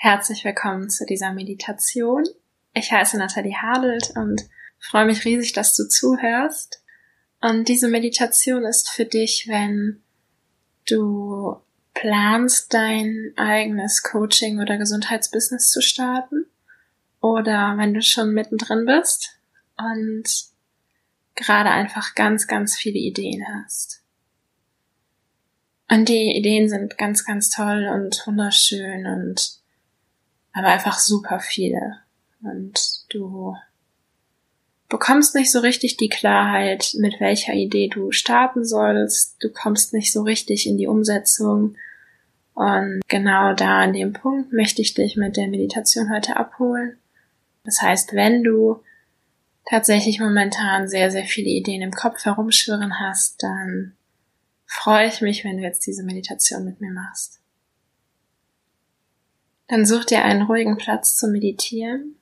Herzlich willkommen zu dieser Meditation. Ich heiße Nathalie Hadelt und freue mich riesig, dass du zuhörst. Und diese Meditation ist für dich, wenn du planst, dein eigenes Coaching oder Gesundheitsbusiness zu starten oder wenn du schon mittendrin bist und gerade einfach ganz, ganz viele Ideen hast. Und die Ideen sind ganz, ganz toll und wunderschön und aber einfach super viele. Und du bekommst nicht so richtig die Klarheit, mit welcher Idee du starten sollst. Du kommst nicht so richtig in die Umsetzung. Und genau da an dem Punkt möchte ich dich mit der Meditation heute abholen. Das heißt, wenn du tatsächlich momentan sehr, sehr viele Ideen im Kopf herumschwirren hast, dann freue ich mich, wenn du jetzt diese Meditation mit mir machst. Dann such dir einen ruhigen Platz zum Meditieren.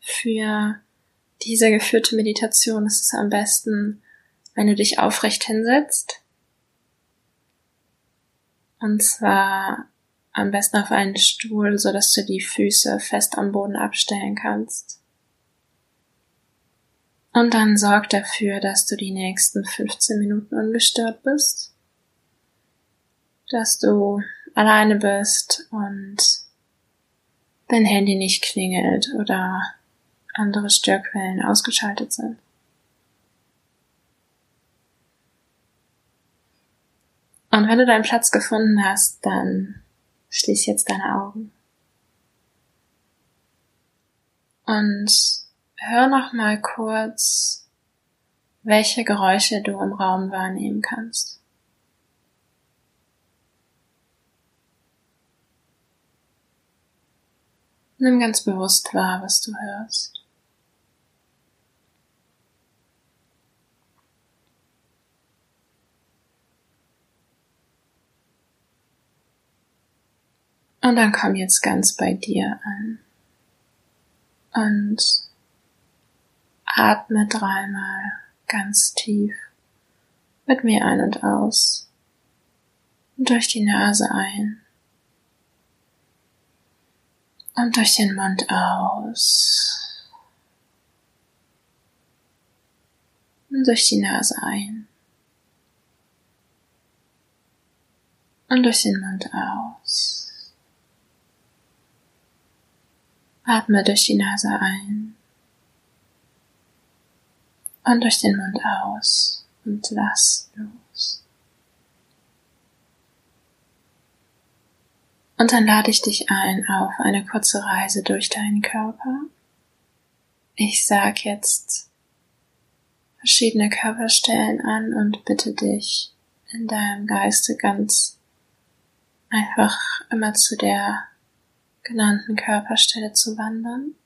Für diese geführte Meditation ist es am besten, wenn du dich aufrecht hinsetzt. Und zwar am besten auf einen Stuhl, so dass du die Füße fest am Boden abstellen kannst. Und dann sorg dafür, dass du die nächsten 15 Minuten ungestört bist, dass du alleine bist und dein Handy nicht klingelt oder andere Störquellen ausgeschaltet sind. Und wenn du deinen Platz gefunden hast, dann schließ jetzt deine Augen. Und hör noch mal kurz, welche Geräusche du im Raum wahrnehmen kannst. Nimm ganz bewusst wahr, was du hörst. Und dann komm jetzt ganz bei dir an. Und atme dreimal ganz tief mit mir ein und aus. Und durch die Nase ein und durch den Mund aus. Und durch die Nase ein. Und durch den Mund aus. Atme durch die Nase ein. Und durch den Mund aus. Und lass los. Und dann lade ich dich ein auf eine kurze Reise durch deinen Körper. Ich sag jetzt verschiedene Körperstellen an und bitte dich in deinem Geiste ganz einfach immer zu der genannten Körperstelle zu wandern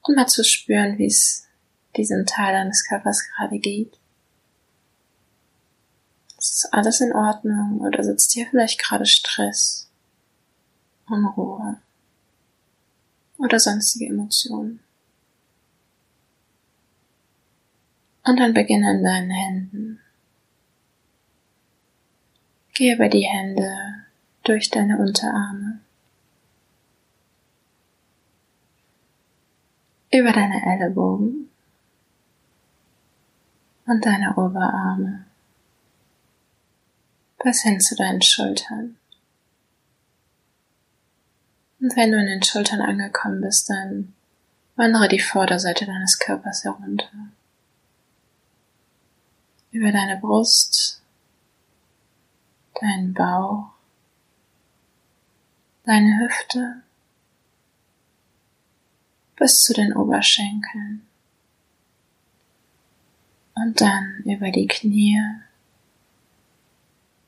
und mal zu spüren, wie es diesem Teil deines Körpers gerade geht. Ist alles in Ordnung oder sitzt hier vielleicht gerade Stress? Unruhe oder sonstige Emotionen. Und dann beginne in deinen Händen. Gehe über die Hände durch deine Unterarme, über deine Ellenbogen und deine Oberarme bis hin zu deinen Schultern. Und wenn du in den Schultern angekommen bist, dann wandere die Vorderseite deines Körpers herunter. Über deine Brust, deinen Bauch, deine Hüfte bis zu den Oberschenkeln. Und dann über die Knie,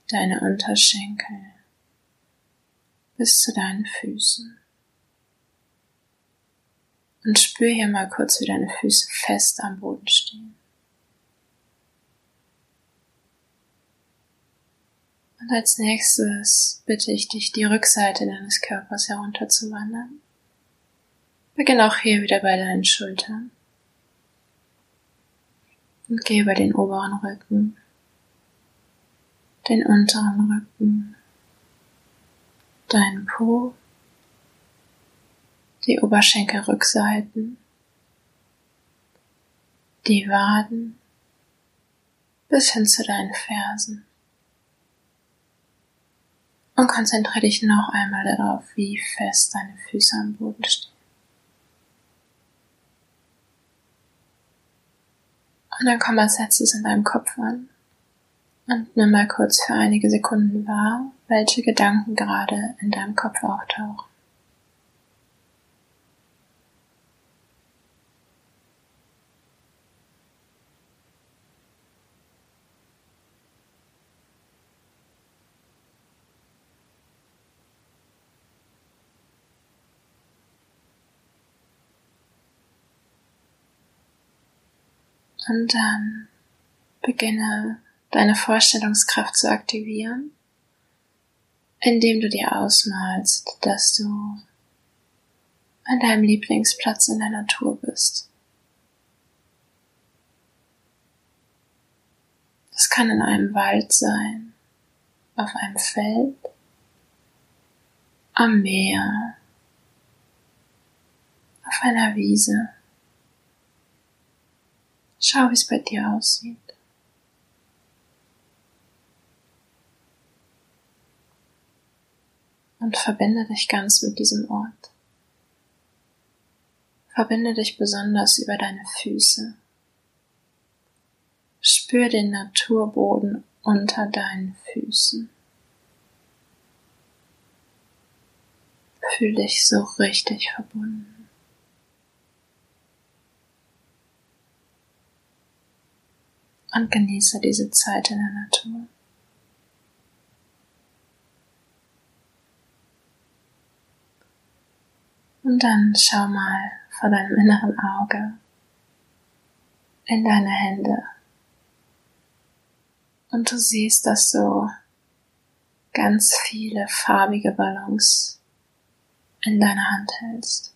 deine Unterschenkel, bis zu deinen Füßen. Und spür hier mal kurz, wie deine Füße fest am Boden stehen. Und als nächstes bitte ich dich, die Rückseite deines Körpers herunterzuwandern. Beginn auch hier wieder bei deinen Schultern. Und geh über den oberen Rücken, den unteren Rücken, deinen Po die Oberschenkelrückseiten, die Waden bis hin zu deinen Fersen. Und konzentriere dich noch einmal darauf, wie fest deine Füße am Boden stehen. Und dann komm als letztes in deinem Kopf an und nimm mal kurz für einige Sekunden wahr, welche Gedanken gerade in deinem Kopf auftauchen. Und dann beginne deine Vorstellungskraft zu aktivieren, indem du dir ausmalst, dass du an deinem Lieblingsplatz in der Natur bist. Das kann in einem Wald sein, auf einem Feld, am Meer, auf einer Wiese. Schau, wie es bei dir aussieht. Und verbinde dich ganz mit diesem Ort. Verbinde dich besonders über deine Füße. Spür den Naturboden unter deinen Füßen. Fühl dich so richtig verbunden. und genieße diese Zeit in der Natur. Und dann schau mal vor deinem inneren Auge in deine Hände. Und du siehst, dass du ganz viele farbige Ballons in deiner Hand hältst.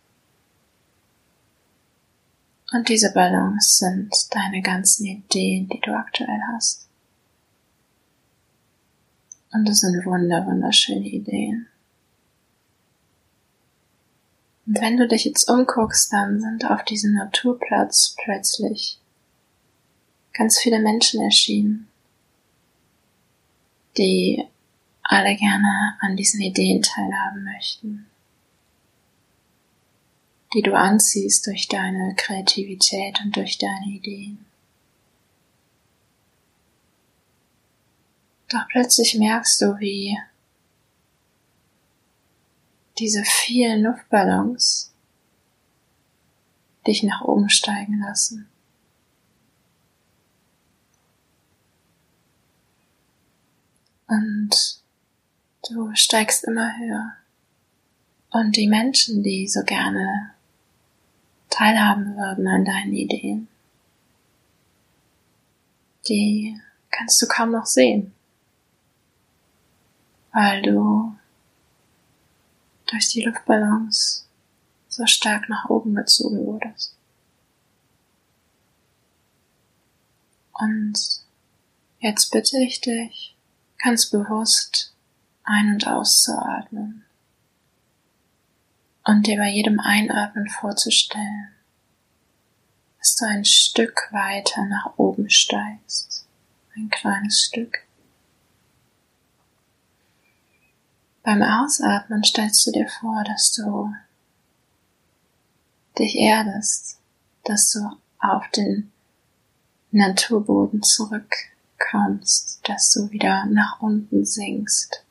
Und diese Ballons sind deine ganzen Ideen, die du aktuell hast. Und das sind wunder, wunderschöne Ideen. Und wenn du dich jetzt umguckst, dann sind auf diesem Naturplatz plötzlich ganz viele Menschen erschienen, die alle gerne an diesen Ideen teilhaben möchten die du anziehst durch deine Kreativität und durch deine Ideen. Doch plötzlich merkst du, wie diese vielen Luftballons dich nach oben steigen lassen. Und du steigst immer höher. Und die Menschen, die so gerne teilhaben würden an deinen Ideen. Die kannst du kaum noch sehen, weil du durch die Luftballons so stark nach oben gezogen wurdest. Und jetzt bitte ich dich, ganz bewusst ein- und auszuatmen und dir bei jedem Einatmen vorzustellen, dass du ein Stück weiter nach oben steigst, ein kleines Stück. Beim Ausatmen stellst du dir vor, dass du dich erdest, dass du auf den Naturboden zurückkommst, dass du wieder nach unten sinkst,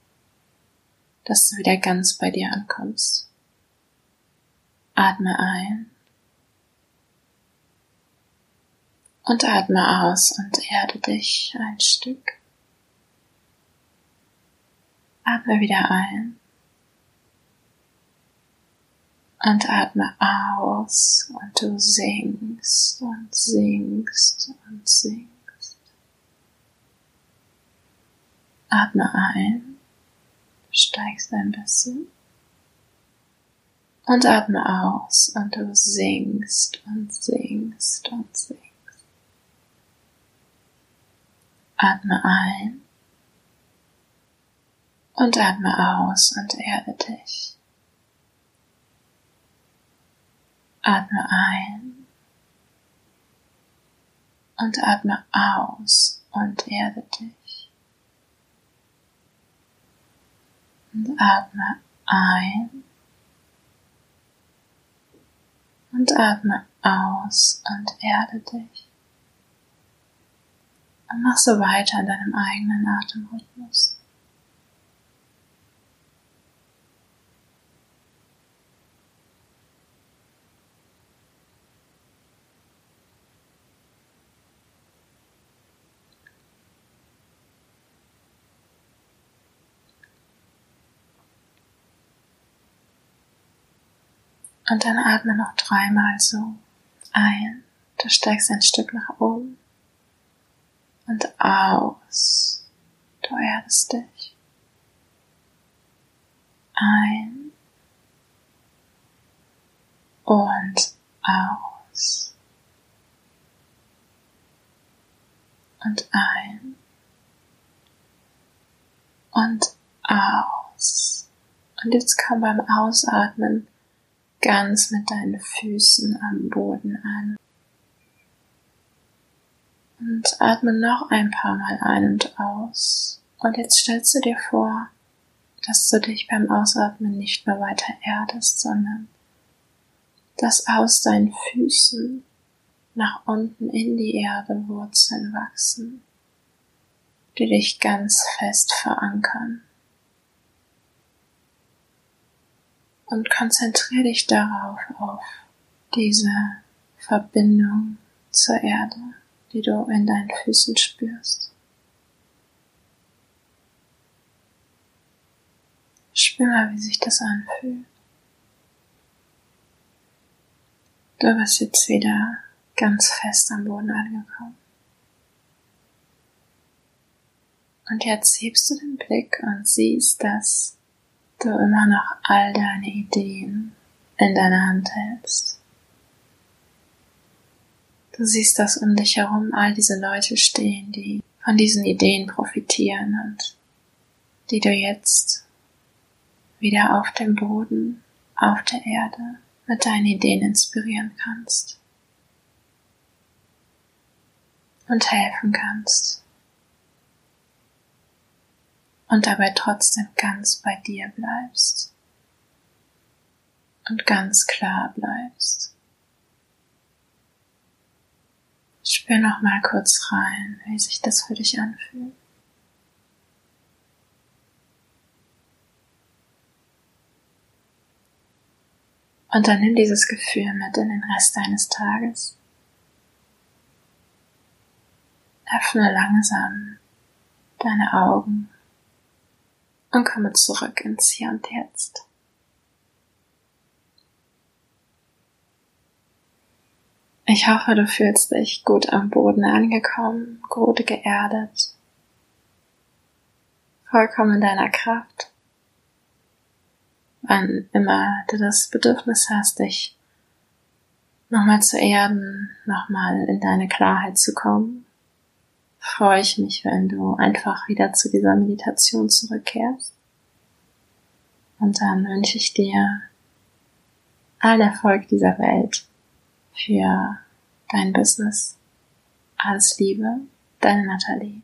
dass du wieder ganz bei dir ankommst. Atme ein und atme aus und erde dich ein Stück. Atme wieder ein. Und atme aus. Und du singst und singst und singst. Atme ein, steigst ein bisschen. Und atme aus. Und du singst und singst und singst. Atme ein und atme aus und erde dich. Atme ein und atme aus und erde dich. Und atme ein und atme aus und erde dich. Und mach so weiter in deinem eigenen Atemrhythmus. Und dann atme noch dreimal so ein. Du steigst ein Stück nach oben. Und aus. Du erdest dich. Ein. Und aus. Und ein. Und aus. Und jetzt komm beim Ausatmen ganz mit deinen Füßen am Boden an. Und atme noch ein paar Mal ein und aus. Und jetzt stellst du dir vor, dass du dich beim Ausatmen nicht mehr weiter erdest, sondern dass aus deinen Füßen nach unten in die Erde Wurzeln wachsen, die dich ganz fest verankern. Und konzentriere dich darauf, auf diese Verbindung zur Erde, die du in deinen Füßen spürst. Spür mal, wie sich das anfühlt. Du bist jetzt wieder ganz fest am Boden angekommen. Und jetzt hebst du den Blick und siehst, dass du immer noch all deine Ideen in deiner Hand hältst. Du siehst, dass um dich herum all diese Leute stehen, die von diesen Ideen profitieren und die du jetzt wieder auf dem Boden, auf der Erde mit deinen Ideen inspirieren kannst und helfen kannst und dabei trotzdem ganz bei dir bleibst und ganz klar bleibst. Spür noch mal kurz rein, wie sich das für dich anfühlt. Und dann nimm dieses Gefühl mit in den Rest deines Tages. Öffne langsam deine Augen und komme zurück ins Hier und Jetzt. Ich hoffe, du fühlst dich gut am Boden angekommen, gut geerdet, vollkommen in deiner Kraft. Wann immer du das Bedürfnis hast, dich nochmal zu erden, nochmal in deine Klarheit zu kommen, freue ich mich, wenn du einfach wieder zu dieser Meditation zurückkehrst. Und dann wünsche ich dir all Erfolg dieser Welt für dein Business. Alles Liebe, deine Nathalie.